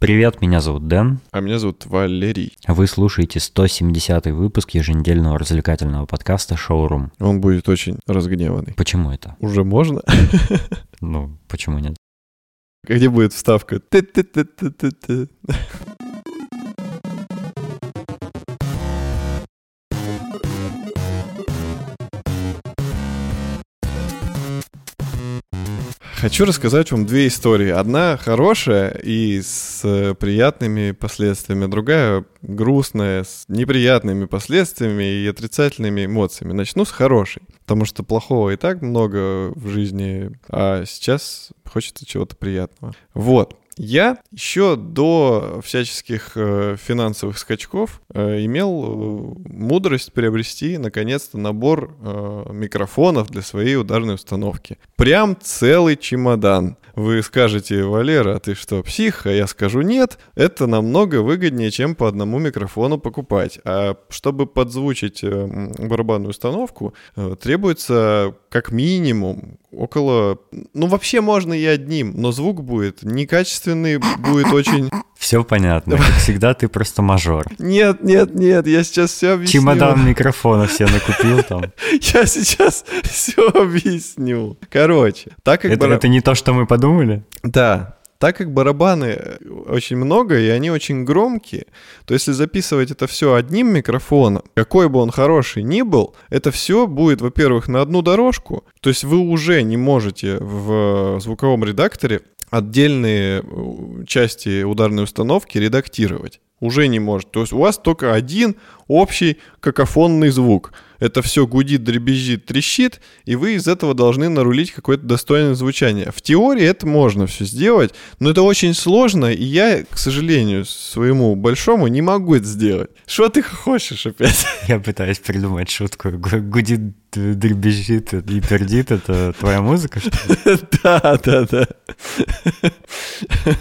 Привет, меня зовут Дэн. А меня зовут Валерий. Вы слушаете 170 выпуск еженедельного развлекательного подкаста «Шоурум». Он будет очень разгневанный. Почему это? Уже можно? Ну, почему нет? Где будет вставка? Хочу рассказать вам две истории. Одна хорошая и с э, приятными последствиями, другая грустная, с неприятными последствиями и отрицательными эмоциями. Начну с хорошей, потому что плохого и так много в жизни, а сейчас хочется чего-то приятного. Вот. Я еще до всяческих э, финансовых скачков э, имел э, мудрость приобрести, наконец-то, набор микрофонов для своей ударной установки. Прям целый чемодан. Вы скажете, Валера, а ты что, псих? А я скажу, нет, это намного выгоднее, чем по одному микрофону покупать. А чтобы подзвучить барабанную установку, требуется как минимум около... Ну, вообще можно и одним, но звук будет некачественный, будет очень... Все понятно. Как всегда, ты просто мажор. Нет, нет, нет, я сейчас все объясню. Чемодан микрофона все накупил там. Я сейчас все объясню. Короче, так как... Это, это не то, что мы подумали? Да, так как барабаны очень много и они очень громкие, то если записывать это все одним микрофоном, какой бы он хороший ни был, это все будет, во-первых, на одну дорожку, то есть вы уже не можете в звуковом редакторе отдельные э, части ударной установки редактировать. Уже не может. То есть у вас только один общий какофонный звук. Это все гудит, дребезжит, трещит, и вы из этого должны нарулить какое-то достойное звучание. В теории это можно все сделать, но это очень сложно, и я, к сожалению, своему большому не могу это сделать. Что ты хочешь опять? Я пытаюсь придумать шутку. Гу- Гудит, дребезжит и пердит. Это твоя музыка, что ли? Да, да, да.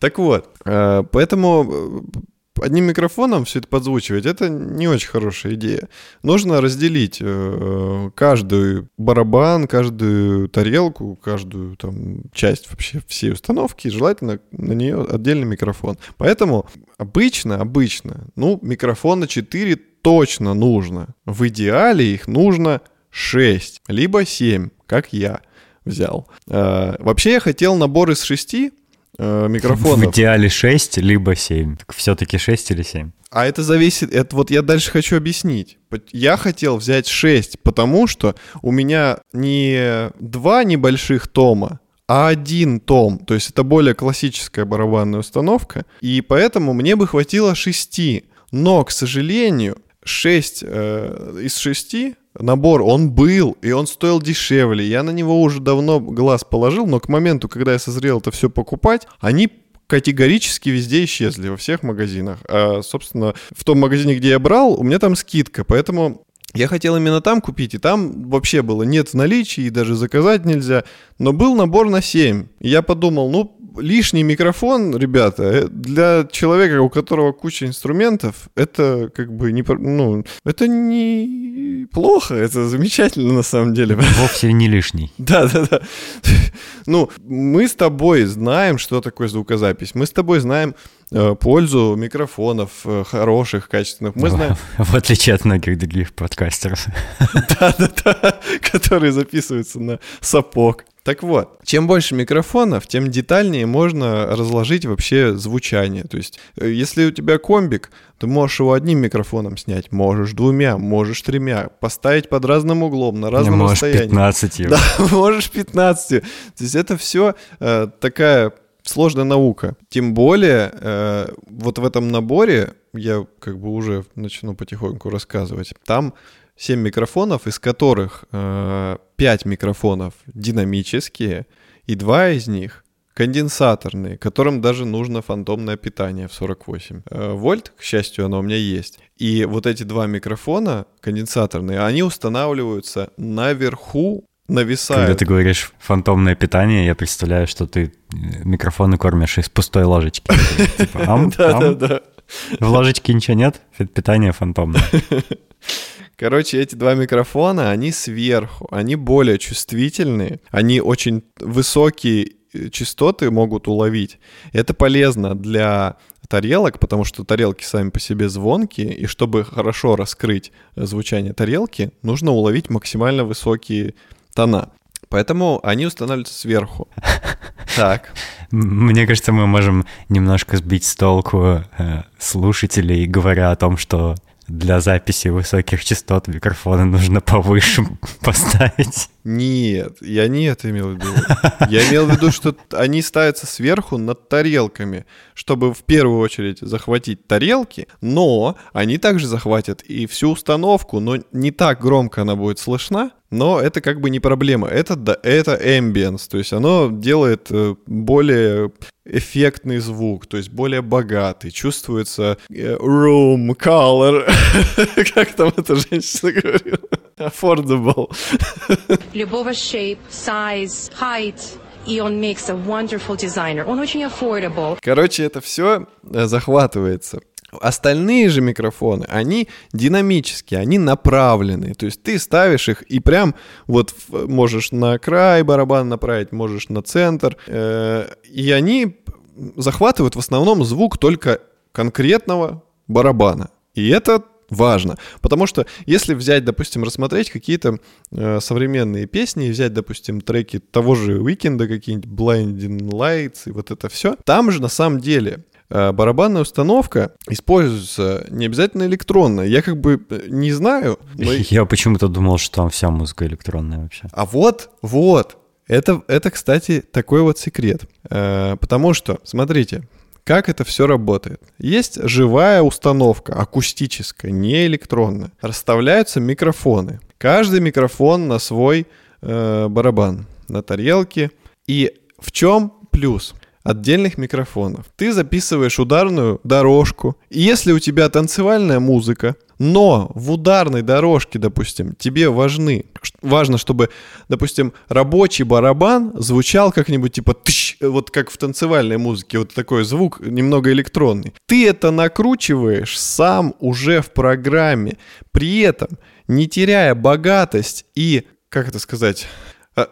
Так вот, э, поэтому э, одним микрофоном все это подзвучивать, это не очень хорошая идея. Нужно разделить э, каждый барабан, каждую тарелку, каждую там часть вообще всей установки, желательно на нее отдельный микрофон. Поэтому обычно, обычно, ну, микрофона 4 точно нужно. В идеале их нужно 6, либо 7, как я взял. Э, Вообще я хотел набор из 6 В микрофонов. идеале 6, либо 7. Все-таки 6 или 7? А это зависит, это вот я дальше хочу объяснить. Я хотел взять 6, потому что у меня не два небольших тома, а один том. То есть это более классическая барабанная установка. И поэтому мне бы хватило 6. Но, к сожалению, 6 из 6 набор, он был, и он стоил дешевле. Я на него уже давно глаз положил, но к моменту, когда я созрел это все покупать, они категорически везде исчезли, во всех магазинах. А, собственно, в том магазине, где я брал, у меня там скидка, поэтому я хотел именно там купить, и там вообще было нет в наличии, и даже заказать нельзя. Но был набор на 7. И я подумал, ну, лишний микрофон, ребята, э, для человека, у которого куча инструментов, это как бы не, ну, это не плохо, это замечательно на самом деле. Вовсе не лишний. Да, да, да. Ну, мы с тобой знаем, что такое звукозапись. Мы с тобой знаем э, пользу микрофонов э, хороших, качественных. Мы знаем, В отличие от многих других подкастеров. да-да-да, которые записываются на сапог. Так вот, чем больше микрофонов, тем детальнее можно разложить вообще звучание. То есть, э, если у тебя комбик, ты можешь его одним микрофоном снять, можешь двумя, можешь тремя, поставить под разным углом, на разном Можешь расстоянии. 15 евро. Да, можешь 15. То есть это все такая сложная наука. Тем более, э, вот в этом наборе, я как бы уже начну потихоньку рассказывать, там 7 микрофонов, из которых э, 5 микрофонов динамические, и 2 из них конденсаторные, которым даже нужно фантомное питание в 48 э, вольт, к счастью, оно у меня есть. И вот эти два микрофона конденсаторные, они устанавливаются наверху, нависают. Когда ты говоришь фантомное питание, я представляю, что ты э, микрофоны кормишь из пустой ложечки. Типа. Да-да-да. В ложечке ничего нет, питание фантомное. Короче, эти два микрофона, они сверху, они более чувствительные, они очень высокие частоты могут уловить. Это полезно для тарелок, потому что тарелки сами по себе звонкие, и чтобы хорошо раскрыть звучание тарелки, нужно уловить максимально высокие тона. Поэтому они устанавливаются сверху. Так. Мне кажется, мы можем немножко сбить с толку э, слушателей, говоря о том, что для записи высоких частот микрофона нужно повыше поставить. Нет, я не это имел в виду. Я имел в виду, что они ставятся сверху над тарелками, чтобы в первую очередь захватить тарелки, но они также захватят и всю установку, но не так громко она будет слышна, но это как бы не проблема. Это, да, это ambience, то есть оно делает э, более эффектный звук, то есть более богатый, чувствуется э, room color, как там эта женщина говорила, affordable. Любого shape, size, height, и он makes a wonderful designer. Он очень affordable. Короче, это все э, захватывается. Остальные же микрофоны, они динамические, они направленные. То есть ты ставишь их и прям вот можешь на край барабана направить, можешь на центр. Э, и они захватывают в основном звук только конкретного барабана. И это важно. Потому что если взять, допустим, рассмотреть какие-то э, современные песни, взять, допустим, треки того же Уикенда, какие-нибудь Blinding Lights и вот это все, там же на самом деле барабанная установка используется не обязательно электронная. Я как бы э, не знаю. Но... Я почему-то думал, что там вся музыка электронная вообще. А вот, вот. Это, это кстати, такой вот секрет. Э, потому что, смотрите, как это все работает? Есть живая установка, акустическая, не электронная. Расставляются микрофоны. Каждый микрофон на свой э, барабан, на тарелке. И в чем плюс? Отдельных микрофонов. Ты записываешь ударную дорожку. И если у тебя танцевальная музыка, но в ударной дорожке, допустим, тебе важны, важно, чтобы, допустим, рабочий барабан звучал как-нибудь типа тыщ, вот как в танцевальной музыке, вот такой звук немного электронный. Ты это накручиваешь сам уже в программе, при этом не теряя богатость и, как это сказать,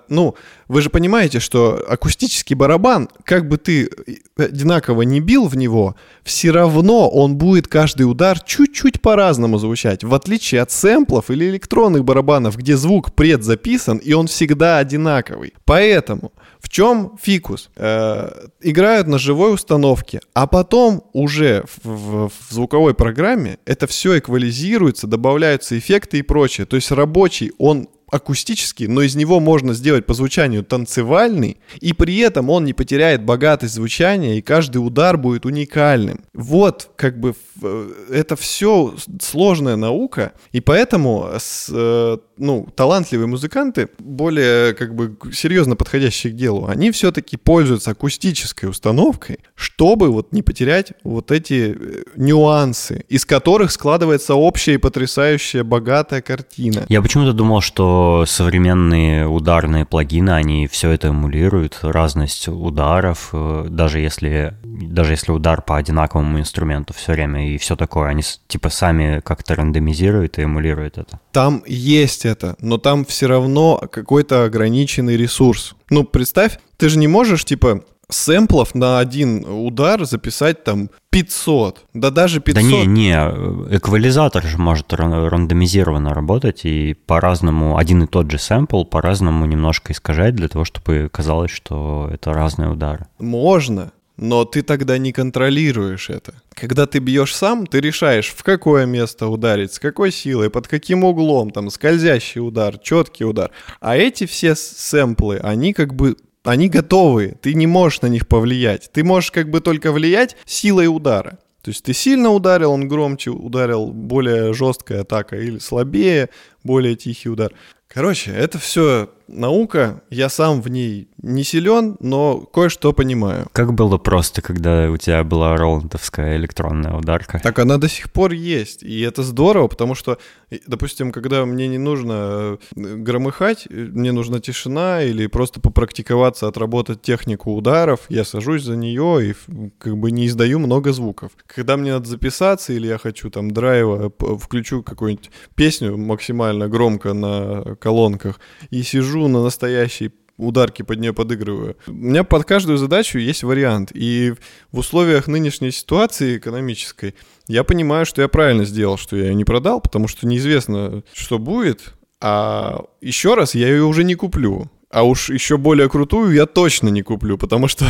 ну, вы же понимаете, что акустический барабан, как бы ты одинаково не бил в него, все равно он будет каждый удар чуть-чуть по-разному звучать, в отличие от сэмплов или электронных барабанов, где звук предзаписан, и он всегда одинаковый. Поэтому в чем фикус? Э, играют на живой установке, а потом уже в, в звуковой программе это все эквализируется, добавляются эффекты и прочее. То есть рабочий, он акустический, но из него можно сделать по звучанию танцевальный, и при этом он не потеряет богатость звучания, и каждый удар будет уникальным. Вот, как бы, э, это все сложная наука, и поэтому с, э, ну, талантливые музыканты, более, как бы, серьезно подходящие к делу, они все-таки пользуются акустической установкой, чтобы вот не потерять вот эти э, нюансы, из которых складывается общая и потрясающая богатая картина. Я почему-то думал, что современные ударные плагины, они все это эмулируют, разность ударов, э, даже если, даже если удар по одинаковому инструменту все время и все такое, они типа сами как-то рандомизируют и эмулируют это. Там есть это, но там все равно какой-то ограниченный ресурс. Ну, представь, ты же не можешь, типа, сэмплов на один удар записать там 500, да даже 500. Да не, не, эквализатор же может рандомизированно работать и по-разному, один и тот же сэмпл по-разному немножко искажать для того, чтобы казалось, что это разные удары. Можно, но ты тогда не контролируешь это. Когда ты бьешь сам, ты решаешь, в какое место ударить, с какой силой, под каким углом, там, скользящий удар, четкий удар. А эти все сэмплы, они как бы они готовы, ты не можешь на них повлиять. Ты можешь как бы только влиять силой удара. То есть ты сильно ударил, он громче ударил, более жесткая атака, или слабее, более тихий удар. Короче, это все наука, я сам в ней не силен, но кое-что понимаю. Как было просто, когда у тебя была роландовская электронная ударка? Так она до сих пор есть, и это здорово, потому что, допустим, когда мне не нужно э, громыхать, мне нужна тишина или просто попрактиковаться, отработать технику ударов, я сажусь за нее и как бы не издаю много звуков. Когда мне надо записаться или я хочу там драйва, включу какую-нибудь песню максимально громко на колонках и сижу сижу на настоящей ударки под нее подыгрываю. У меня под каждую задачу есть вариант. И в условиях нынешней ситуации экономической я понимаю, что я правильно сделал, что я ее не продал, потому что неизвестно, что будет. А еще раз я ее уже не куплю. А уж еще более крутую я точно не куплю, потому что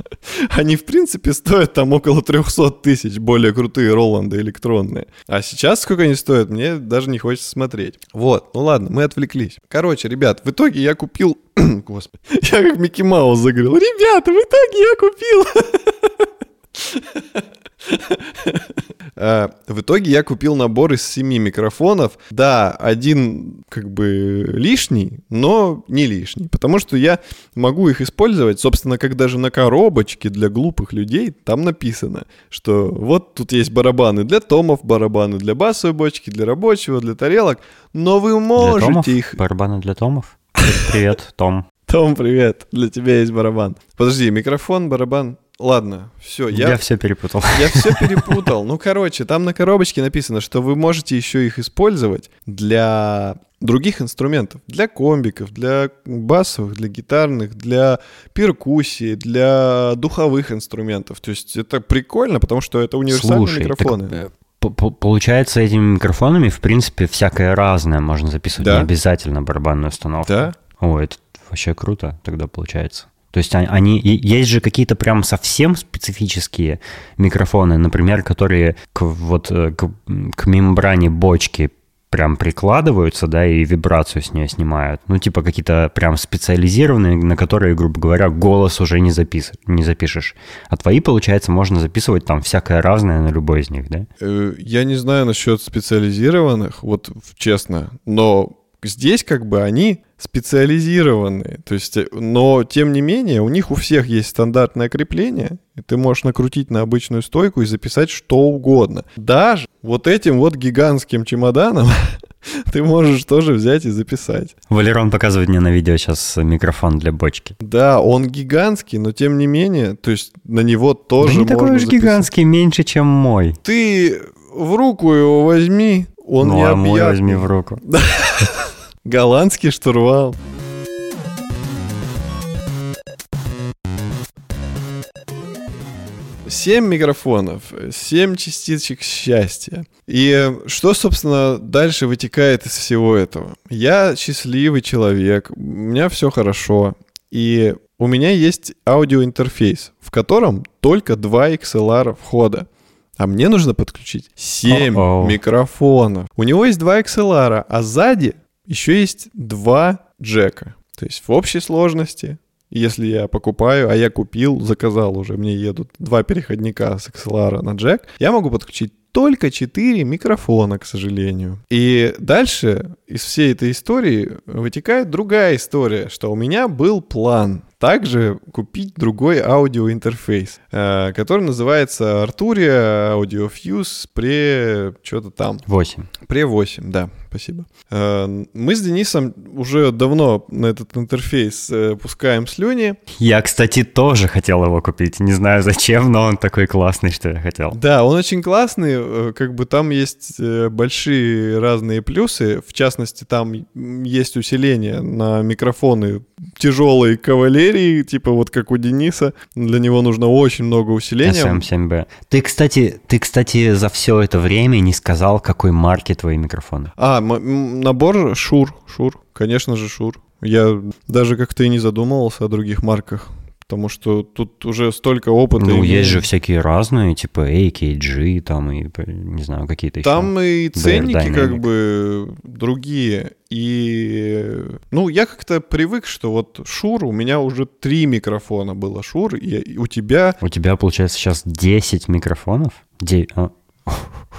они, в принципе, стоят там около 300 тысяч, более крутые Роланды электронные. А сейчас сколько они стоят, мне даже не хочется смотреть. Вот, ну ладно, мы отвлеклись. Короче, ребят, в итоге я купил... Господи, я как Микки Маус заговорил. Ребята, в итоге я купил... Э, в итоге я купил набор из семи микрофонов. Да, один как бы лишний, но не лишний, потому что я могу их использовать, собственно, как даже на коробочке для глупых людей там написано, что вот тут есть барабаны для томов, барабаны для басовой бочки, для рабочего, для тарелок, но вы можете для томов? их... Барабаны для томов? Привет, Том. Том, привет, для тебя есть барабан. Подожди, микрофон, барабан, Ладно, все, я... Я все перепутал. Я все перепутал. Ну, короче, там на коробочке написано, что вы можете еще их использовать для других инструментов. Для комбиков, для басовых, для гитарных, для перкуссии, для духовых инструментов. То есть это прикольно, потому что это универсальные Слушай, микрофоны. так, э, Получается, этими микрофонами, в принципе, всякое разное можно записывать, Да. не обязательно барабанную установку. Да. О, это вообще круто тогда получается. То есть они- есть же какие-то прям совсем специфические микрофоны, например, которые к, вот, э, к, к мембране бочки прям прикладываются, да, и вибрацию с нее снимают. Ну, типа какие-то прям специализированные, на которые, грубо говоря, голос уже не, запис... не запишешь. А твои, получается, можно записывать там всякое разное на любой из них, да? Э, Я не знаю насчет специализированных, вот честно, но здесь как бы они специализированные. То есть, э, но тем не менее, у них у всех есть стандартное крепление, и ты можешь накрутить на обычную стойку и записать что угодно. Даже вот этим вот гигантским чемоданом ты можешь тоже взять и записать. Валерон показывает мне на видео сейчас микрофон для бочки. Да, он гигантский, но тем не менее, то есть на него тоже да не такой уж записать. гигантский, меньше, чем мой. Ты в руку его возьми, он ну, а мой возьми в руку. Голландский штурвал. Семь микрофонов, семь частичек счастья. И что, собственно, дальше вытекает из всего этого? Я счастливый человек, у меня все хорошо. И у меня есть аудиоинтерфейс, в котором только два XLR входа. А мне нужно подключить 7 О-оу. микрофонов. У него есть два XLR, а сзади еще есть два джека. То есть в общей сложности, если я покупаю, а я купил, заказал уже, мне едут два переходника с XLR на джек, я могу подключить только 4 микрофона, к сожалению. И дальше из всей этой истории вытекает другая история, что у меня был план также купить другой аудиоинтерфейс, э, который называется Arturia Audio Fuse Pre... что-то там. 8. Pre 8, да, спасибо. Э, Мы с Денисом уже давно на этот интерфейс э, пускаем слюни. Я, кстати, тоже хотел его купить. Не знаю зачем, но он такой классный, что я хотел. Да, он очень классный, э, как бы там есть э, большие разные плюсы, в частности, там есть усиление на микрофоны тяжелой кавалерии, типа вот как у Дениса, для него нужно очень много усиления. SM7B. Ты, кстати, ты, кстати, за все это время не сказал, какой марки твои микрофоны. А, набор Шур, Шур, конечно же Шур. Я даже как-то и не задумывался о других марках, потому что тут уже столько опыта. Ну, имею. есть же всякие разные, типа AKG, там и, не знаю, какие-то еще. Там и ценники как бы другие. И, ну, я как-то привык, что вот Шур, у меня уже три микрофона было Шур, и и у тебя... У тебя, получается, сейчас 10 микрофонов? Де- а,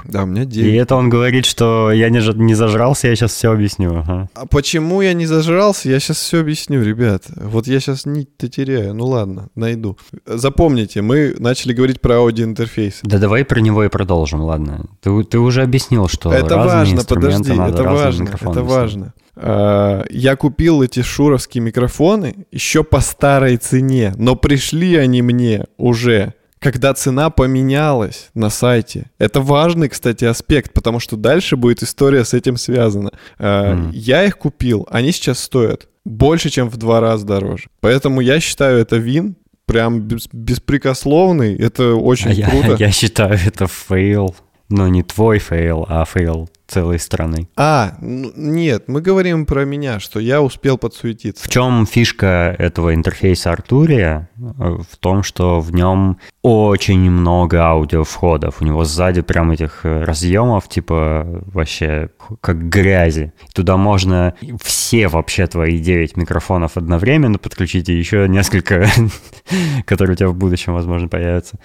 Да, у меня И 9. это он говорит, что я не, не зажрался, я сейчас все объясню. ага. А почему я не зажрался, я сейчас все объясню, ребят. Вот я сейчас нить-то теряю. Ну ладно, найду. Запомните, мы начали говорить про аудиоинтерфейс. Да давай про него и продолжим, ладно. Ты, ты уже объяснил, что это важно, подожди, надо это важно, это важно. А, Я купил эти шуровские микрофоны еще по старой цене, но пришли они мне уже когда цена поменялась на сайте. Это важный, кстати, аспект, потому что дальше будет история с этим связана. Мгм. Я их купил, они сейчас стоят больше, чем в два раза дороже. Поэтому я считаю это win прям бес- беспрекословный. Это очень А я, круто. я считаю это fail. Но не твой fail, а fail целой страны. А, ну, нет, мы говорим про меня, что я успел подсуетиться. В чем фишка этого интерфейса Arturia? В том, что в нем очень много аудиовходов. У него сзади прям этих э, разъемов, типа вообще как грязи. Туда можно все вообще твои 9 микрофонов одновременно подключить и еще несколько, которые у тебя в будущем, возможно, появятся.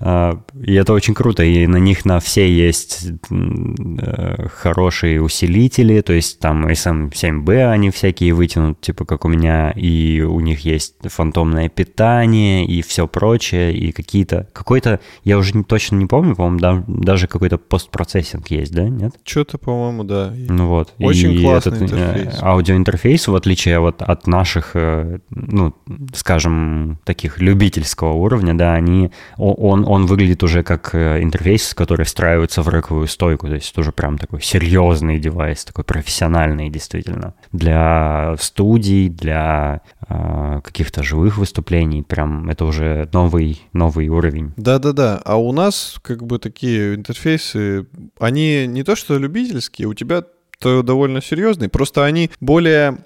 А, И это очень круто, и на них на все есть э, хорошие усилители, то есть там SM7B они всякие вытянут, типа как у меня, и у них есть фантомное питание и все прочее, и какие-то, какой-то, я уже не- точно не помню, по-моему, да- даже какой-то постпроцессинг есть, да, нет? Что-то, по-моему, да. Ну вот. Очень и классный этот, интерфейс. аудиоинтерфейс, в отличие вот от наших, э, ну, скажем, таких любительского уровня, да, они, он, он выглядит уже как э, интерфейс, который встраивается в рековую стойку, то есть тоже прям такой серьезный девайс, такой профессиональный действительно. Для студий, для э, каких-то живых выступлений, прям это уже новый, новый уровень. Да-да-да, а у нас как бы такие интерфейсы, они не то что любительские, у тебя то довольно серьезные, просто они более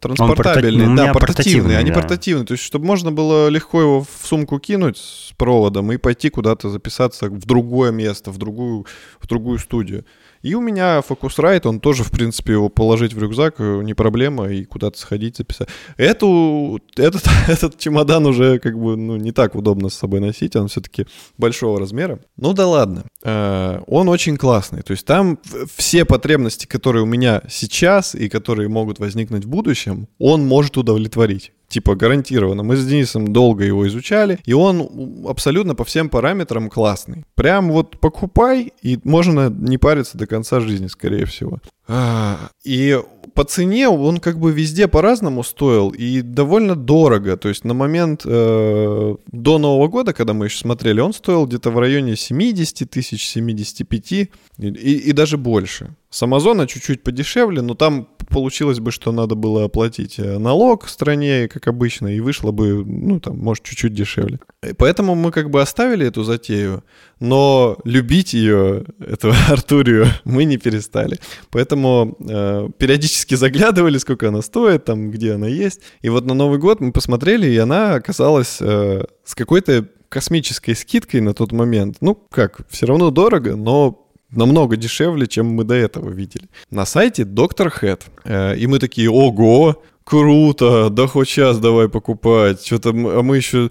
транспортабельные, порта- да, меня портативные, они да. портативные, то есть чтобы можно было легко его в сумку кинуть с проводом и пойти куда-то записаться в другое место, в другую, в другую студию. И у меня Focusrite, он тоже, в принципе, его положить в рюкзак э, не проблема, и куда-то сходить, записать. Эту, этот, этот чемодан уже как бы ну, не так удобно с собой носить, он все-таки большого размера. Ну да ладно, Э, он очень классный. То есть там все потребности, которые у меня сейчас и которые могут возникнуть в будущем, он может удовлетворить. Типа гарантированно. Мы с Денисом долго его изучали, и он абсолютно по всем параметрам классный. Прям вот покупай, и можно не париться до конца жизни, скорее всего. А, И по цене он как бы везде по-разному стоил и довольно дорого. То есть на момент э, до Нового года, когда мы еще смотрели, он стоил где-то в районе 70 тысяч, 75 и, и- и даже больше. С Амазона чуть-чуть подешевле, но там получилось бы, что надо было оплатить э, налог в стране, как обычно, и вышло бы, ну, там, может, чуть-чуть дешевле. И поэтому мы как бы оставили эту затею, но любить ее, эту Артурию, мы не перестали. Поэтому э, периодически заглядывали, сколько она стоит, там, где она есть. И вот на Новый год мы посмотрели, и она оказалась э, с какой-то космической скидкой на тот момент. Ну, как, все равно дорого, но намного дешевле, чем мы до этого видели. На сайте Доктор Хэт. Э, И мы такие, ого, круто, да хоть сейчас давай покупать. Что-то, а мы еще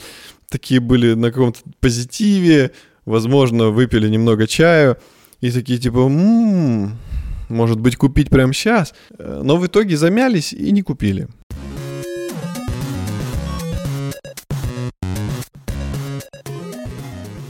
такие были на каком-то позитиве, возможно, выпили немного чаю, и такие типа, «М, может быть, купить прямо сейчас. Но в итоге замялись и не купили.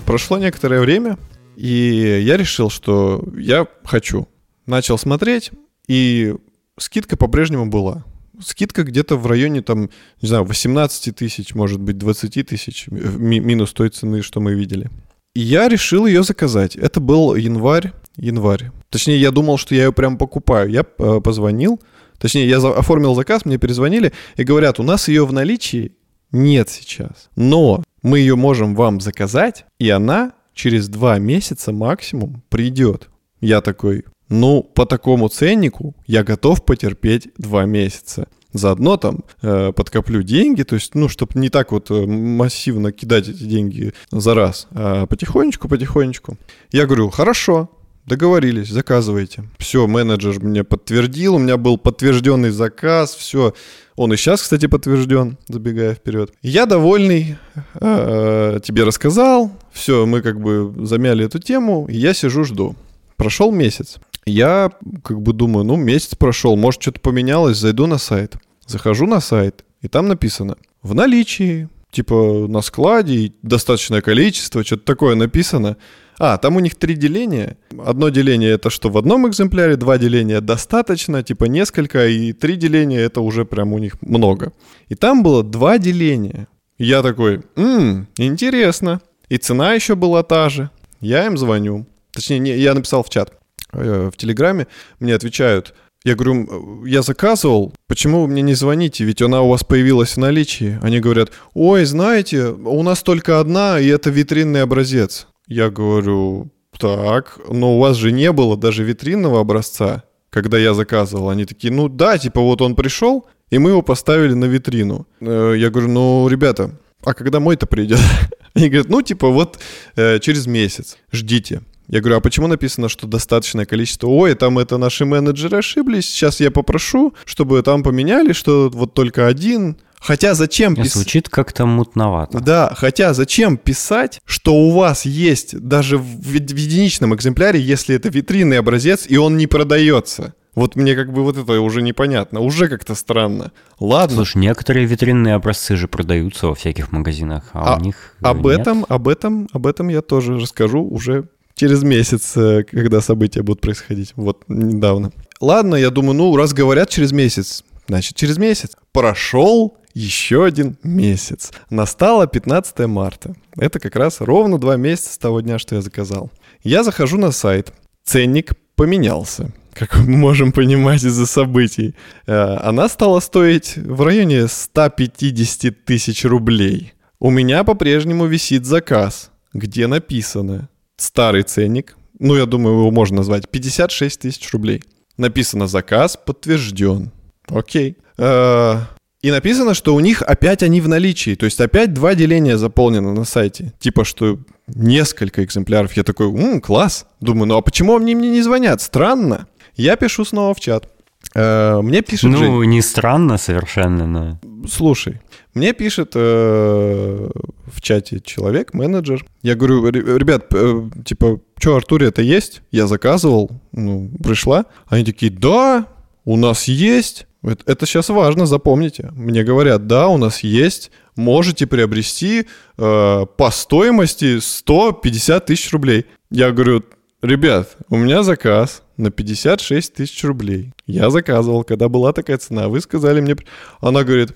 Прошло некоторое время, и я решил, что я хочу. Начал смотреть, и скидка по-прежнему была. Скидка где-то в районе, там, не знаю, 18 тысяч, может быть, 20 тысяч, ми- минус той цены, что мы видели. И я решил ее заказать. Это был январь, январь. Точнее, я думал, что я ее прям покупаю. Я э, позвонил, точнее, я оформил заказ, мне перезвонили и говорят, у нас ее в наличии нет сейчас. Но мы ее можем вам заказать, и она через два месяца максимум придет. Я такой, ну, по такому ценнику я готов потерпеть два месяца. Заодно там э, подкоплю деньги, то есть, ну, чтобы не так вот э, массивно кидать эти деньги за раз, а потихонечку, потихонечку. Я говорю, хорошо, договорились, заказывайте. Все, менеджер мне подтвердил, у меня был подтвержденный заказ, все. Он и сейчас, кстати, подтвержден, забегая вперед. Я довольный, э, тебе рассказал, все, мы как бы замяли эту тему, я сижу, жду. Прошел месяц. Я как бы думаю, ну, месяц прошел, может, что-то поменялось, зайду на сайт. Захожу на сайт, и там написано в наличии, типа на складе, достаточное количество, что-то такое написано. А, там у них три деления. Одно деление это что в одном экземпляре, два деления достаточно, типа несколько, и три деления это уже прям у них много. И там было два деления. Я такой, «М, интересно. И цена еще была та же. Я им звоню. Точнее, не, я написал в чат э, в Телеграме, мне отвечают, Я говорю, я заказывал, почему вы мне не звоните, ведь она у вас появилась в наличии. Они говорят, ой, знаете, у нас только одна, и это витринный образец. Я говорю, так, но у вас же не было даже витринного образца, когда я заказывал. Они такие, ну да, типа вот он пришел, и мы его поставили на витрину. Э, я говорю, ну, ребята, а когда мой-то придет? Они говорят, ну, типа, вот э, через месяц, ждите. Я говорю, а почему написано, что достаточное количество? Ой, там это наши менеджеры ошиблись, сейчас я попрошу, чтобы там поменяли, что вот только один. Хотя зачем писать? Звучит как-то мутновато. Да, хотя зачем писать, что у вас есть даже в, в единичном экземпляре, если это витринный образец, и он не продается? Вот мне как бы вот это уже непонятно, уже как-то странно. Ладно. Слушай, некоторые витринные образцы же продаются во всяких магазинах, а, а у них об нет. этом, об этом, об этом я тоже расскажу уже через месяц, э, когда события будут происходить. Вот недавно. Ладно, я думаю, ну раз говорят через месяц, значит через месяц. Прошел еще один месяц. Настало 15 марта. Это как раз ровно два месяца с того дня, что я заказал. Я захожу на сайт. Ценник поменялся как мы можем понимать из-за событий, э, она стала стоить в районе 150 тысяч рублей. У меня по-прежнему висит заказ, где написано старый ценник, ну, я думаю, его можно назвать, 56 тысяч рублей. Написано заказ подтвержден. Окей. Э, и написано, что у них опять они в наличии. То есть опять два деления заполнено на сайте. Типа, что несколько экземпляров. Я такой, м, класс. Думаю, ну а почему они мне не звонят? Странно. Я пишу снова в чат. Э, мне пишет Ну, Жень, не странно совершенно, но... Слушай, мне пишет э, в чате человек, менеджер. Я говорю, ребят, э, типа, что, Артуре это есть? Я заказывал, ну, пришла. Они такие, да, у нас есть. Это, это сейчас важно, запомните. Мне говорят, да, у нас есть, можете приобрести э, по стоимости 150 тысяч рублей. Я говорю, ребят, у меня заказ, на 56 тысяч рублей. Я заказывал, когда была такая цена. Вы сказали мне... Она говорит,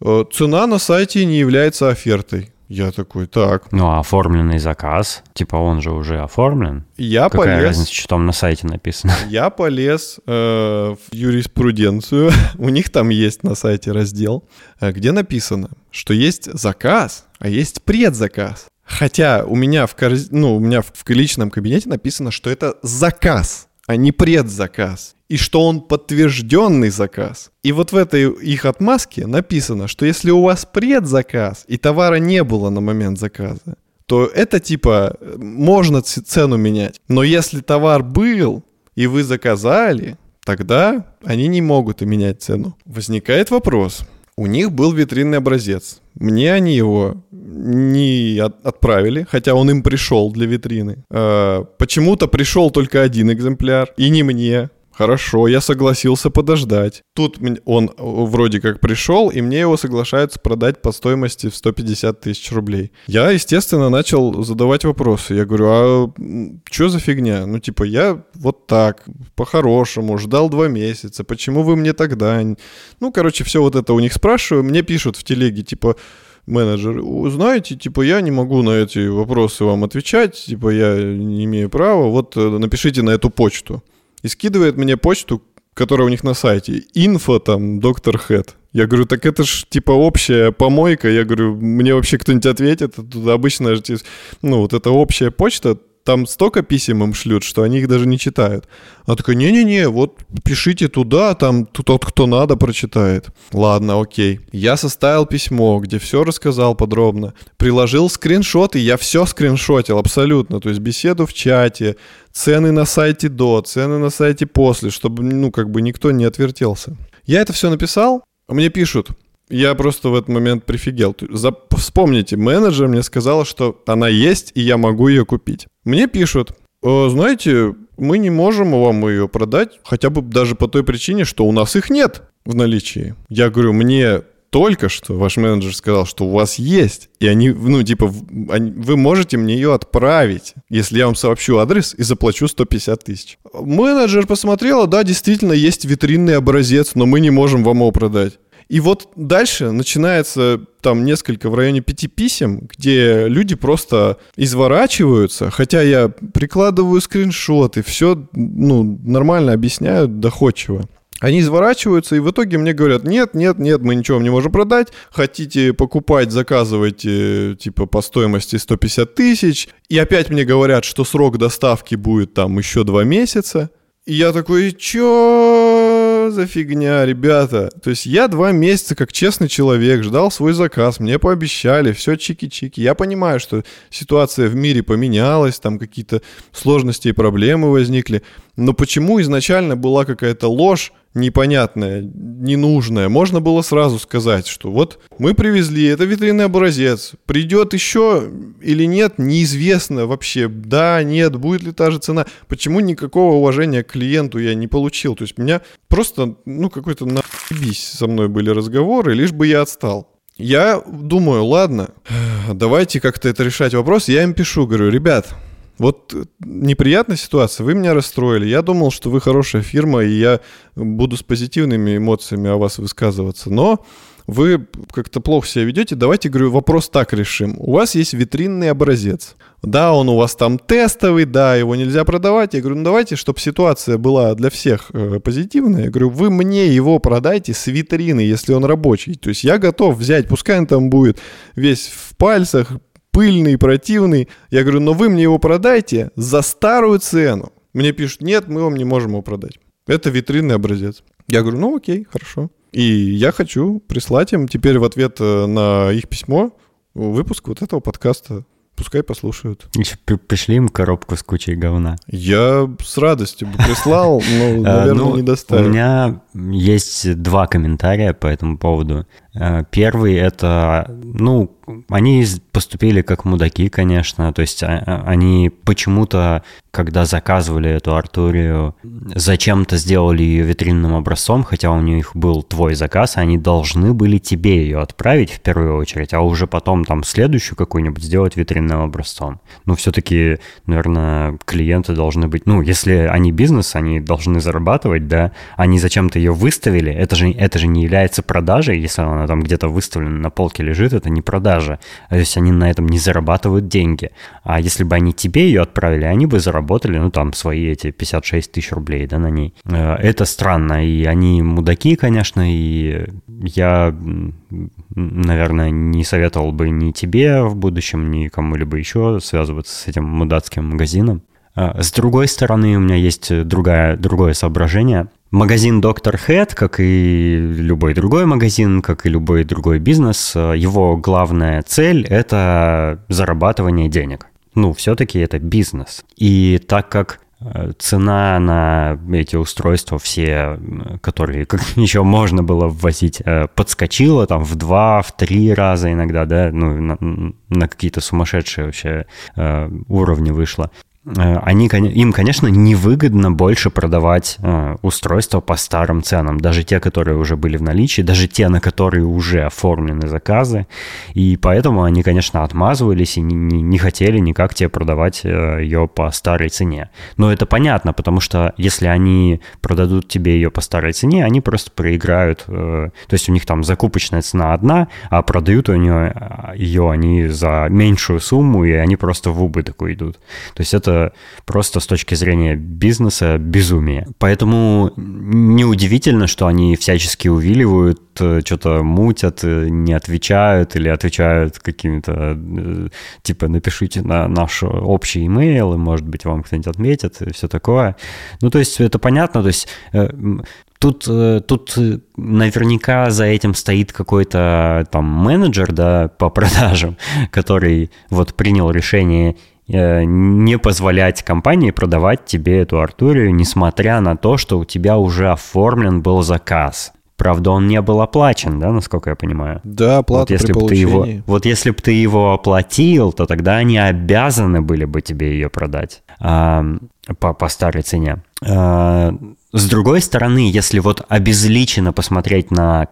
«Э, цена на сайте не является офертой. Я такой, так. Ну, а оформленный заказ, типа он же уже оформлен. Я Какая полез, разница, что там на сайте написано? Я полез э, в юриспруденцию. У них там есть на сайте раздел, э, где написано, что есть заказ, а есть предзаказ. Хотя у меня в, корз... ну, у меня в личном кабинете написано, что это заказ а не предзаказ. И что он подтвержденный заказ. И вот в этой их отмазке написано, что если у вас предзаказ и товара не было на момент заказа, то это типа можно цену менять. Но если товар был и вы заказали, тогда они не могут и менять цену. Возникает вопрос. У них был витринный образец. Мне они его не от, отправили, хотя он им пришел для витрины. Э, почему-то пришел только один экземпляр, и не мне. Хорошо, я согласился подождать. Тут он вроде как пришел, и мне его соглашаются продать по стоимости в 150 тысяч рублей. Я, естественно, начал задавать вопросы. Я говорю, а что за фигня? Ну, типа, я вот так, по-хорошему, ждал два месяца. Почему вы мне тогда? Ну, короче, все вот это у них спрашиваю. Мне пишут в телеге, типа, менеджер, знаете, типа, я не могу на эти вопросы вам отвечать, типа, я не имею права, вот э, напишите на эту почту. И скидывает мне почту, которая у них на сайте, инфо там, доктор Хэт. Я говорю, так это ж типа общая помойка. Я говорю, мне вообще кто-нибудь ответит? Тут обычно, ну, вот эта общая почта, там столько писем им шлют, что они их даже не читают. Она такая, не-не-не, вот пишите туда, там тот, кто надо, прочитает. Ладно, окей. Я составил письмо, где все рассказал подробно. Приложил скриншоты, я все скриншотил абсолютно. То есть беседу в чате, цены на сайте до, цены на сайте после, чтобы, ну, как бы никто не отвертелся. Я это все написал, мне пишут, я просто в этот момент прифигел. За... Вспомните, менеджер мне сказал, что она есть, и я могу ее купить. Мне пишут, «Э, знаете, мы не можем вам ее продать, хотя бы даже по той причине, что у нас их нет в наличии. Я говорю, мне только что ваш менеджер сказал, что у вас есть, и они, ну, типа, вы можете мне ее отправить, если я вам сообщу адрес и заплачу 150 тысяч. Менеджер посмотрела, да, действительно, есть витринный образец, но мы не можем вам его продать. И вот дальше начинается там несколько в районе пяти писем, где люди просто изворачиваются, хотя я прикладываю скриншоты, все ну, нормально объясняю, доходчиво. Они изворачиваются, и в итоге мне говорят, нет, нет, нет, мы ничего вам не можем продать. Хотите покупать, заказывайте, типа, по стоимости 150 тысяч. И опять мне говорят, что срок доставки будет там еще два месяца. И я такой, чё за фигня, ребята? То есть я два месяца, как честный человек, ждал свой заказ, мне пообещали, все чики-чики. Я понимаю, что ситуация в мире поменялась, там какие-то сложности и проблемы возникли. Но почему изначально была какая-то ложь, непонятное, ненужное, можно было сразу сказать, что вот мы привезли, это витринный образец, придет еще или нет, неизвестно вообще, да, нет, будет ли та же цена. Почему никакого уважения к клиенту я не получил? То есть меня просто, ну, какой-то наебись со мной были разговоры, лишь бы я отстал. Я думаю, ладно, давайте как-то это решать вопрос. Я им пишу, говорю, ребят, вот неприятная ситуация, вы меня расстроили. Я думал, что вы хорошая фирма, и я буду с позитивными эмоциями о вас высказываться. Но вы как-то плохо себя ведете. Давайте, говорю, вопрос так решим. У вас есть витринный образец. Да, он у вас там тестовый, да, его нельзя продавать. Я говорю, ну давайте, чтобы ситуация была для всех э, позитивная. Я говорю, вы мне его продайте с витрины, если он рабочий. То есть я готов взять, пускай он там будет весь в пальцах, пыльный, противный. Я говорю, но вы мне его продайте за старую цену. Мне пишут, нет, мы вам не можем его продать. Это витринный образец. Я говорю, ну окей, хорошо. И я хочу прислать им теперь в ответ э, на их письмо выпуск вот этого подкаста. Пускай послушают. Еще пришли им коробку с кучей говна. Я с радостью бы прислал, но, а, наверное, ну, не доставил. У меня есть два комментария по этому поводу. Э, первый — это, ну, они поступили как мудаки, конечно. То есть а, а, они почему-то, когда заказывали эту Артурию, зачем-то сделали ее витринным образцом, хотя у них был твой заказ, они должны были тебе ее отправить в первую очередь, а уже потом там следующую какую-нибудь сделать витринным образцом. Ну, все-таки, наверное, клиенты должны быть... Ну, если они бизнес, они должны зарабатывать, да, они зачем-то ее выставили, это же, это же не является продажей, если она там где-то выставлена на полке лежит, это не продажа. То есть они на этом не зарабатывают деньги. А если бы они тебе ее отправили, они бы заработали, ну, там, свои эти 56 тысяч рублей, да, на ней. Э, это странно, и они мудаки, конечно, и я, наверное, не советовал бы ни тебе в будущем, ни кому-либо еще связываться с этим мудацким магазином. Э, с другой стороны, у меня есть другая, другое соображение. Магазин Доктор Head, как и любой другой магазин, как и любой другой бизнес, э, его главная цель – это зарабатывание денег. Ну, все-таки это бизнес. И так как э, цена на эти устройства все, которые еще можно было ввозить, э, подскочила там в два, в три раза иногда, да, ну, на, на какие-то сумасшедшие вообще уровни вышло. Э, они, им, конечно, невыгодно больше продавать э, устройства по старым ценам, даже те, которые уже были в наличии, даже те, на которые уже оформлены заказы, и поэтому они, конечно, отмазывались и не, не, не хотели никак тебе продавать э, ее по старой цене. Но это понятно, потому что если они продадут тебе ее по старой цене, они просто проиграют, то есть у них там закупочная цена одна, а продают у нее ее они за меньшую сумму, и они просто в убыток уйдут. То есть это просто с точки зрения бизнеса безумие. Поэтому неудивительно, что они всячески увиливают, э, что-то мутят, э, не отвечают или отвечают какими-то, э, типа, напишите на наш общий имейл, и, может быть, вам кто-нибудь отметит, и все такое. Ну, то есть это понятно, то есть Тут, тут наверняка за этим стоит какой-то там менеджер да, по продажам, который вот принял решение не позволять компании продавать тебе эту Артурию, несмотря на то, что у тебя уже оформлен был заказ. Правда, он не был оплачен, да, насколько я понимаю? Да, оплата вот если бы ты его, Вот если бы ты его оплатил, то тогда они обязаны были бы тебе ее продать а, по, по старой цене. А, с другой стороны, если вот обезличенно посмотреть на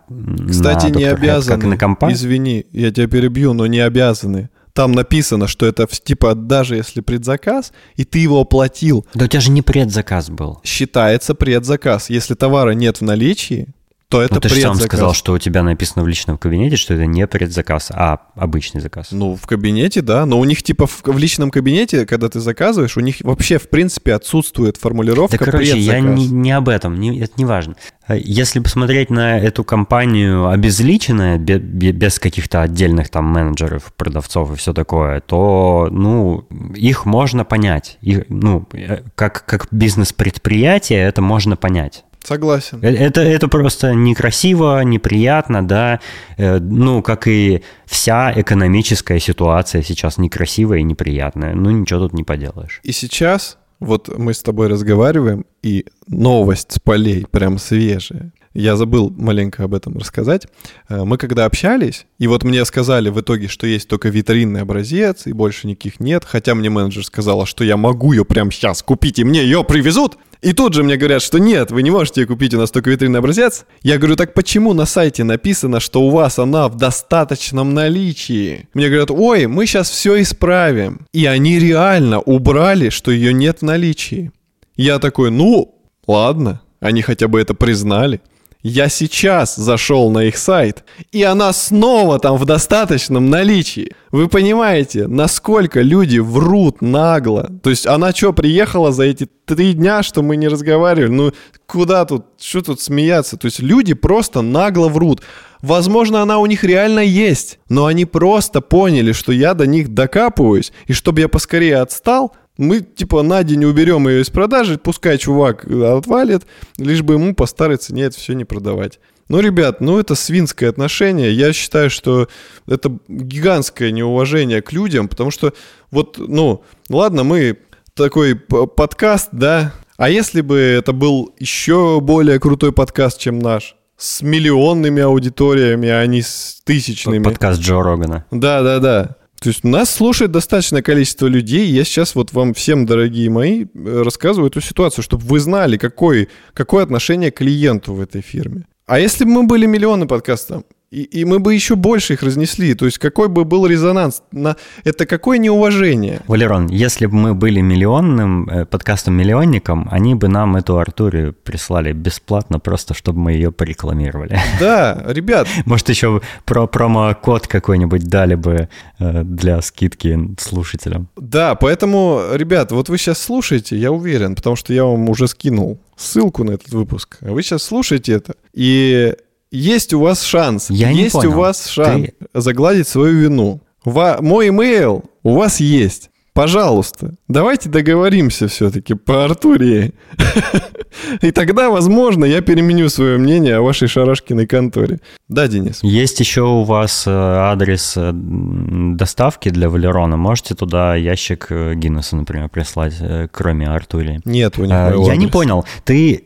Кстати, на не обязаны. как на компанию... Извини, я тебя перебью, но не обязаны там написано, что это типа даже если предзаказ, и ты его оплатил. Да у тебя же не предзаказ был. Считается предзаказ. Если товара нет в наличии, то это Ну, ты же сам сказал, что у тебя написано в личном кабинете, что это не предзаказ, а обычный заказ. Ну, в кабинете, да. Но у них, типа, в, в личном кабинете, когда ты заказываешь, у них вообще, в принципе, отсутствует формулировка Да, короче, я предзаказ. не, не об этом, не, это не важно. А Если посмотреть на эту компанию обезличенная, бе- бе- без каких-то отдельных там менеджеров, продавцов и все такое, то, ну, их можно понять. Их, ну, э, как, как бизнес-предприятие это можно понять. Согласен. Э, Это, это просто некрасиво, неприятно, да. Э, Ну, как и вся экономическая ситуация сейчас некрасивая и неприятная. Ну, ничего тут не поделаешь. И сейчас, вот мы с тобой разговариваем, и новость с полей прям свежая. Я забыл маленько об этом рассказать. Э, Мы когда общались, и вот мне сказали в итоге, что есть только витринный образец, и больше никаких нет, хотя мне менеджер сказала, что я могу ее прямо сейчас купить, и мне ее привезут. И тут же мне говорят, что нет, вы не можете ее купить, у нас только витринный образец. Я говорю, так почему на сайте написано, что у вас она в достаточном наличии? Мне говорят, ой, мы сейчас все исправим. И они реально убрали, что ее нет в наличии. Я такой, ну, ладно, они хотя бы это признали. Я сейчас зашел на их сайт, и она снова там в достаточном наличии. Вы понимаете, насколько люди врут нагло? То есть она что, приехала за эти три дня, что мы не разговаривали? Ну, куда тут, что тут смеяться? То есть люди просто нагло врут. Возможно, она у них реально есть, но они просто поняли, что я до них докапываюсь, и чтобы я поскорее отстал, мы типа на день уберем ее из продажи, пускай чувак отвалит, лишь бы ему по старой цене это все не продавать. Ну, ребят, ну это свинское отношение. Я считаю, что это гигантское неуважение к людям, потому что вот, ну, ладно, мы такой подкаст, да, а если бы это был еще более крутой подкаст, чем наш, с миллионными аудиториями, а не с тысячными. Подкаст Джо Рогана. Да, да, да. То есть нас слушает достаточное количество людей. Я сейчас вот вам всем, дорогие мои, э, рассказываю эту ситуацию, чтобы вы знали, какой, какое отношение к клиенту в этой фирме. А если бы мы были миллионы подкастов, и, и мы бы еще больше их разнесли, то есть какой бы был резонанс, на... это какое неуважение. Валерон, если бы мы были миллионным э, подкастом-миллионником, они бы нам эту Артурию прислали бесплатно, просто чтобы мы ее порекламировали. Да, ребят, Может, еще про промокод какой-нибудь дали бы э, для скидки слушателям. да, поэтому, ребят, вот вы сейчас слушаете, я уверен, потому что я вам уже скинул ссылку на этот выпуск. А Вы сейчас слушаете это, и есть у вас шанс, Я есть у вас шанс Ты- загладить свою вину. Ва- мой имейл у вас есть. Пожалуйста, давайте договоримся все-таки по Артурии. И тогда, возможно, я переменю свое мнение о вашей шарашкиной конторе. Да, Денис? Есть еще у вас э, адрес э, доставки для Валерона. Можете туда ящик э, Гиннесса, например, прислать, кроме Артурии? Нет у моего Я не понял. Ты...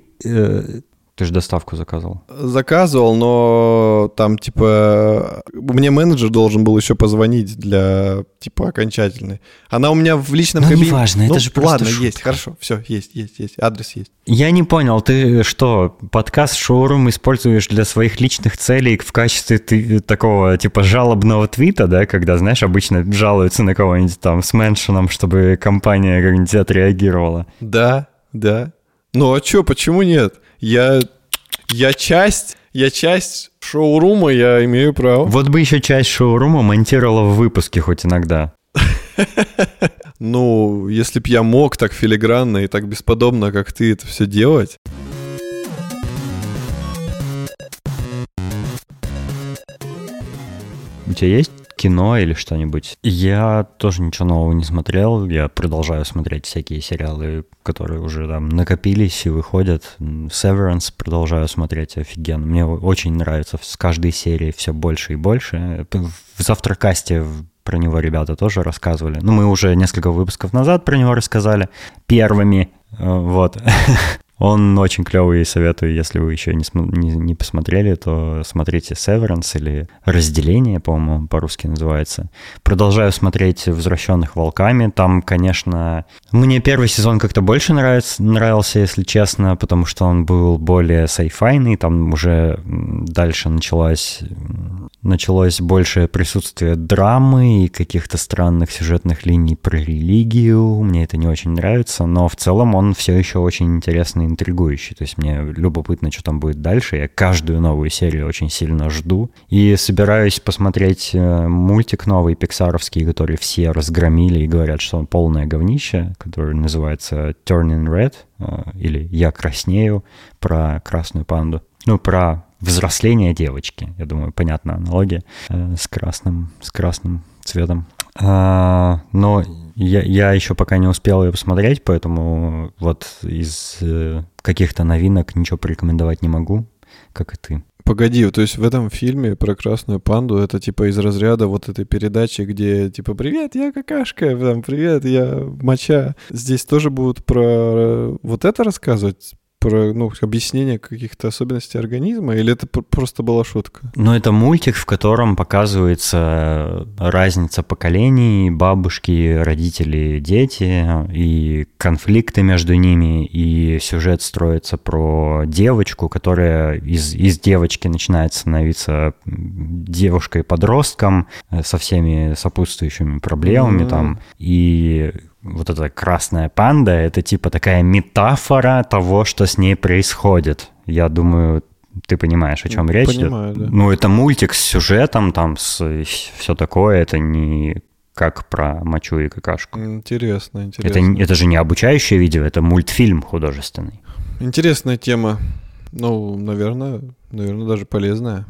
Ты же доставку заказывал. Заказывал, но там, типа, мне менеджер должен был еще позвонить для, типа, окончательной. Она у меня в личном Ну, кабинете. неважно, это же просто Ладно, шутка. есть, хорошо, все, есть, есть, есть, адрес есть. Я не понял, ты что, подкаст шоурум используешь для своих личных целей в качестве ты, такого типа жалобного твита, да, когда, знаешь, обычно жалуются на кого-нибудь там с меншином, чтобы компания как-нибудь отреагировала. Да, да. Ну а чё, почему нет? Я, я часть, я часть шоурума, я имею право. Вот бы еще часть шоурума монтировала в выпуске хоть иногда. Ну, если б я мог так филигранно и так бесподобно, как ты, это все делать. У тебя есть кино или что-нибудь? Я тоже ничего нового не смотрел. Я продолжаю смотреть всякие сериалы, которые уже там накопились и выходят. Severance продолжаю смотреть офигенно. Мне очень нравится с каждой серии все больше и больше. В Завтракасте про него ребята тоже рассказывали. Ну, мы уже несколько выпусков назад про него рассказали. Первыми. Э, Вот. Он очень клевый советую, если вы еще не, см- не, не посмотрели, то смотрите Severance или Разделение, по-моему, по-русски называется. Продолжаю смотреть «Возвращенных волками». Там, конечно, мне первый сезон как-то больше нравится, нравился, если честно, потому что он был более сайфайный, там уже дальше началась началось большее присутствие драмы и каких-то странных сюжетных линий про религию. Мне это не очень нравится, но в целом он все еще очень интересный и интригующий. То есть мне любопытно, что там будет дальше. Я каждую новую серию очень сильно жду. И собираюсь посмотреть э, мультик новый, пиксаровский, который все разгромили и говорят, что он полное говнище, который называется Turning Red, э, или «Я краснею», про красную панду. Ну, про взросление девочки. Я думаю, понятная аналогия э, с красным, с красным цветом. А, но я, я еще пока не успел ее посмотреть, поэтому вот из э, каких-то новинок ничего порекомендовать не могу, как и ты. Погоди, то есть в этом фильме про красную панду это типа из разряда вот этой передачи, где типа «Привет, я какашка», там «Привет, я моча». Здесь тоже будут про э, вот это рассказывать? Про ну, объяснение каких-то особенностей организма, или это просто была шутка? Ну, это мультик, в котором показывается разница поколений, бабушки, родители, дети, и конфликты между ними, и сюжет строится про девочку, которая из, из девочки начинает становиться девушкой-подростком со всеми сопутствующими проблемами mm-hmm. там, и вот эта красная панда, это типа такая метафора того, что с ней происходит. Я думаю, ты понимаешь, о чем речь Понимаю, идет. Да. Ну, это мультик с сюжетом, там, с все такое, это не как про мочу и какашку. Интересно, интересно. Это, это же не обучающее видео, это мультфильм художественный. Интересная тема. Ну, наверное, наверное, даже полезная.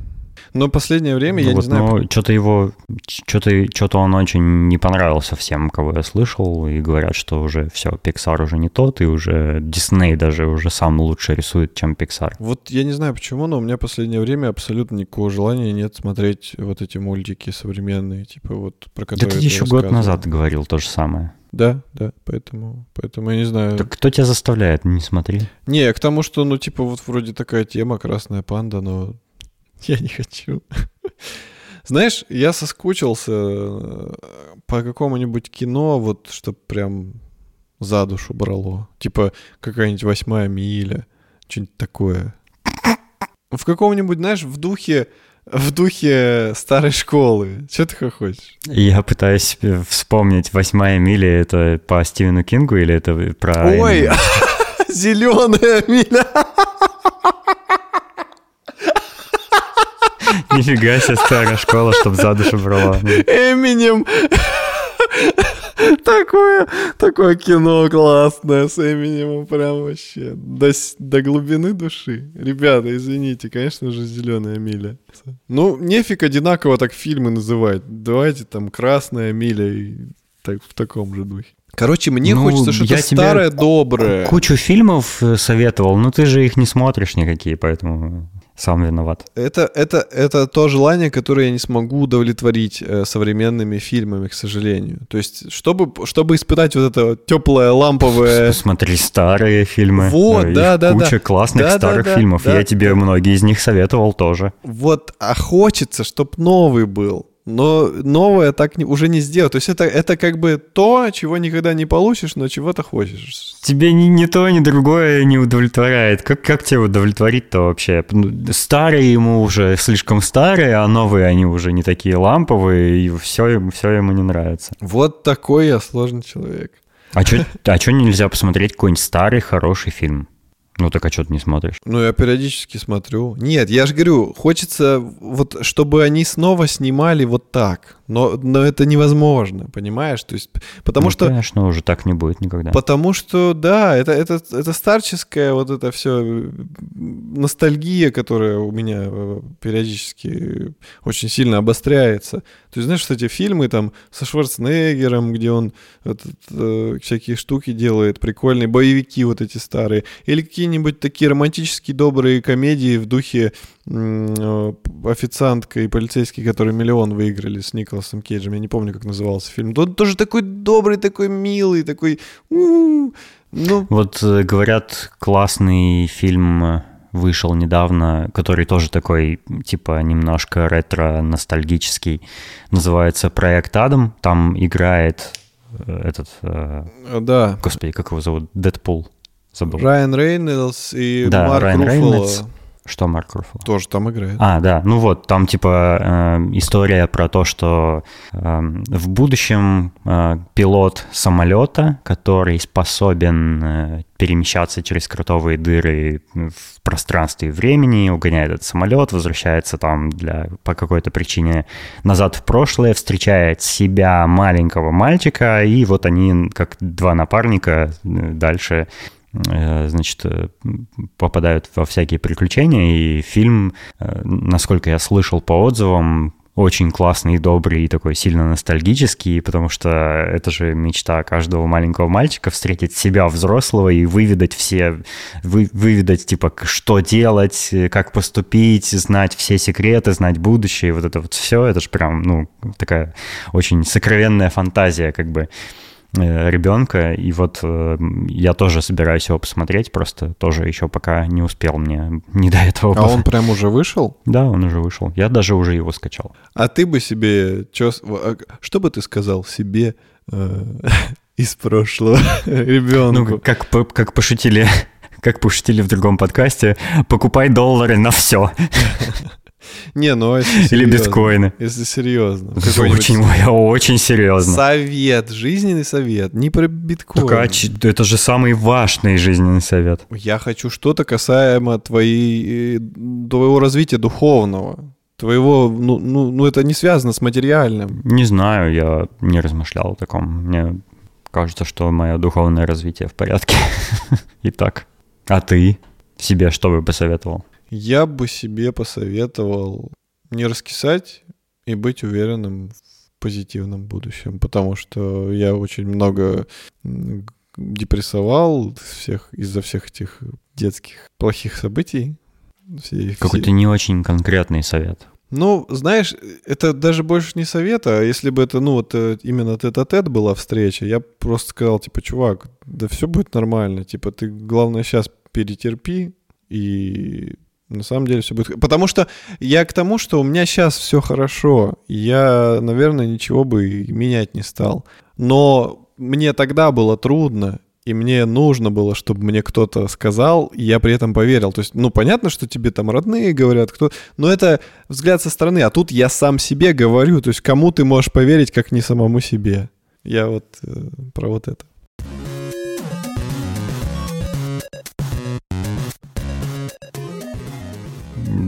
Но последнее время, ну, я вот, не знаю... Но что-то его... Что-то, что-то он очень не понравился всем, кого я слышал, и говорят, что уже все, Pixar уже не тот, и уже Disney даже уже сам лучше рисует, чем Pixar. Вот я не знаю почему, но у меня последнее время абсолютно никакого желания нет смотреть вот эти мультики современные, типа вот про которые Да ты еще год назад говорил то же самое. Да, да, поэтому, поэтому я не знаю. Так кто тебя заставляет? Не смотри. Не, к тому, что, ну, типа, вот вроде такая тема, красная панда, но Я не хочу. Знаешь, я соскучился э, по какому-нибудь кино, вот, чтобы прям за душу брало. Типа какая-нибудь восьмая миля, что-нибудь такое. В каком-нибудь, знаешь, в духе в духе старой школы. Что ты хочешь? Я пытаюсь вспомнить, восьмая миля это по Стивену Кингу или это про... Ой, зеленая миля. Нифига себе старая школа, чтоб за душу брала. Эминем. Такое, такое кино классное с Эминемом, прям вообще до, до глубины души. Ребята, извините, конечно же, «Зеленая миля». Ну, нефиг одинаково так фильмы называть. Давайте там «Красная миля» и так, в таком же духе. Короче, мне ну, хочется что-то старое, доброе. Кучу фильмов э, советовал, но ты же их не смотришь никакие, поэтому сам виноват. Это, это, это то желание, которое я не смогу удовлетворить э, современными фильмами, к сожалению. То есть, чтобы, чтобы испытать вот это теплое ламповое... Смотри старые фильмы. Вот, да, да, куча да. классных да, старых да, фильмов. Да, я тебе да. многие из них советовал тоже. Вот, а хочется, чтобы новый был но новое так не, уже не сделать. То есть это, это как бы то, чего никогда не получишь, но чего-то хочешь. Тебе ни, ни то, ни другое не удовлетворяет. Как, как тебе удовлетворить-то вообще? Ну, старые ему уже слишком старые, а новые они уже не такие ламповые, и все, все ему не нравится. Вот такой я сложный человек. А что а нельзя посмотреть какой-нибудь старый хороший фильм? Ну так а что ты не смотришь? Ну я периодически смотрю. Нет, я же говорю, хочется вот, чтобы они снова снимали вот так. Но, но это невозможно, понимаешь? То есть, потому ну, что... Конечно, уже так не будет никогда. Потому что, да, это, это, это старческая вот это все ностальгия, которая у меня э, периодически очень сильно обостряется. То есть, знаешь, что эти фильмы там со Шварценеггером, где он этот, э, всякие штуки делает, прикольные боевики вот эти старые, или какие-нибудь такие романтические добрые комедии в духе э, официантка и полицейский, которые миллион выиграли с Николасом Кейджем. Я не помню, как назывался фильм. Он тоже такой добрый, такой милый, такой... Ну... Вот э, говорят, классный фильм э, вышел недавно, который тоже такой, типа, немножко ретро-ностальгический. Называется «Проект Адам». Там играет э, этот... Да. Господи, как его зовут? Дэдпул. Забыл. Райан Рейнольдс и да, Марк Райан Руффало. Рейнольдс. Что Марк Руффало? Тоже там играет. А, да, ну вот, там типа э, история про то, что э, в будущем э, пилот самолета, который способен э, перемещаться через кротовые дыры в пространстве и времени, угоняет этот самолет, возвращается там для, по какой-то причине назад в прошлое, встречает себя маленького мальчика, и вот они как два напарника э, дальше значит, э, попадают во всякие приключения, и фильм, э, насколько я слышал по отзывам, очень классный добрый, и такой сильно ностальгический, потому что это же мечта каждого маленького мальчика встретить себя взрослого и выведать все, вы, выведать, типа, что делать, как поступить, знать все секреты, знать будущее, вот это вот все, это же прям, ну, такая очень сокровенная фантазия, как бы. Э, ребенка, и вот э, я тоже собираюсь его посмотреть, просто тоже еще пока не успел мне не до этого. А он прям уже вышел? Да, он уже вышел. Я даже уже его скачал. А ты бы себе... Чё, а, что бы ты сказал себе э, из прошлого ребенку? Ну, как, как пошутили как пошутили в другом подкасте, покупай доллары на все. Не, ну а если Или биткоины. Если серьезно. Очень, очень серьезно. Совет, жизненный совет, не про биткоин. Так, а, это же самый важный жизненный совет. Я хочу что-то касаемо твоей, твоего развития духовного. Твоего, ну, ну, ну, это не связано с материальным. Не знаю, я не размышлял о таком. Мне кажется, что мое духовное развитие в порядке. Итак, а ты себе что бы посоветовал? Я бы себе посоветовал не раскисать и быть уверенным в позитивном будущем, потому что я очень много депрессовал всех из-за всех этих детских плохих событий. Какой-то не очень конкретный совет. Ну, знаешь, это даже больше не совет, а если бы это, ну, вот э, именно тет-а-тет была встреча, я просто сказал, типа, чувак, да все будет нормально, типа, ты, главное, сейчас перетерпи, и на самом деле все будет... Потому что я к тому, что у меня сейчас все хорошо. Я, наверное, ничего бы менять не стал. Но мне тогда было трудно, и мне нужно было, чтобы мне кто-то сказал, и я при этом поверил. То есть, ну, понятно, что тебе там родные говорят, кто... Но это взгляд со стороны, а тут я сам себе говорю. То есть, кому ты можешь поверить, как не самому себе? Я вот э, про вот это.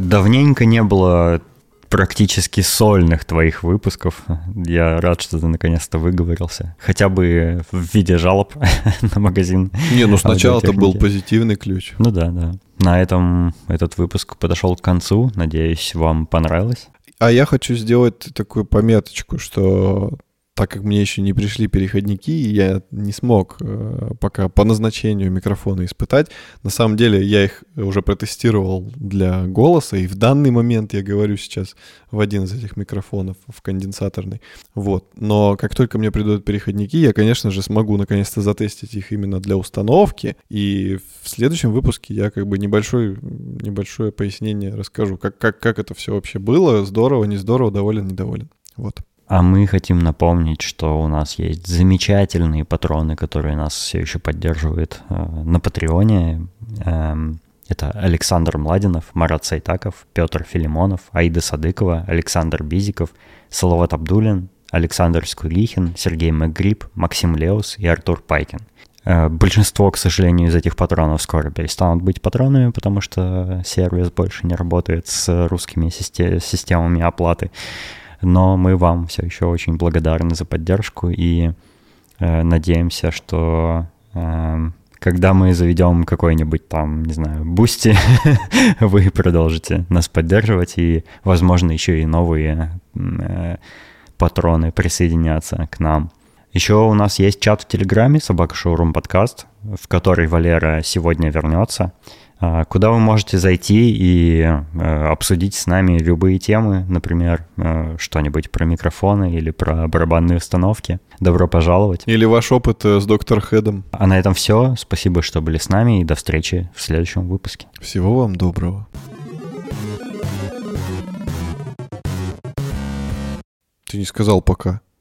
Давненько не было практически сольных твоих выпусков. Я рад, что ты наконец-то выговорился. Хотя бы в виде жалоб на магазин. Не, ну сначала это был позитивный ключ. Ну да, да. На этом этот выпуск подошел к концу. Надеюсь, вам понравилось. А я хочу сделать такую пометочку, что так как мне еще не пришли переходники, я не смог э, пока по назначению микрофона испытать. На самом деле я их уже протестировал для голоса, и в данный момент я говорю сейчас в один из этих микрофонов, в конденсаторный. Вот. Но как только мне придут переходники, я, конечно же, смогу наконец-то затестить их именно для установки. И в следующем выпуске я как бы небольшой, небольшое пояснение расскажу, как, как, как это все вообще было, здорово, не здорово, доволен, недоволен. Вот. А мы хотим напомнить, что у нас есть замечательные патроны, которые нас все еще поддерживают э, на Патреоне. Эм, это Александр Младинов, Марат Сайтаков, Петр Филимонов, Аида Садыкова, Александр Бизиков, Салават Абдулин, Александр Скулихин, Сергей Макгриб, Максим Леус и Артур Пайкин. Э, большинство, к сожалению, из этих патронов скоро перестанут быть патронами, потому что сервис больше не работает с русскими системами оплаты но мы вам все еще очень благодарны за поддержку и э, надеемся, что э, когда мы заведем какой-нибудь там, не знаю, Boosty, вы продолжите нас поддерживать, и, возможно, еще и новые э, патроны присоединятся к нам. Еще у нас есть чат в Телеграме «Собака Showroom Podcast», в который Валера сегодня вернется. А, куда вы можете зайти и э, обсудить с нами любые темы, например, э, что-нибудь про микрофоны или про барабанные установки. Добро пожаловать. Или ваш опыт э, с доктором Хедом. А на этом все. Спасибо, что были с нами и до встречи в следующем выпуске. Всего вам доброго. Ты не сказал пока.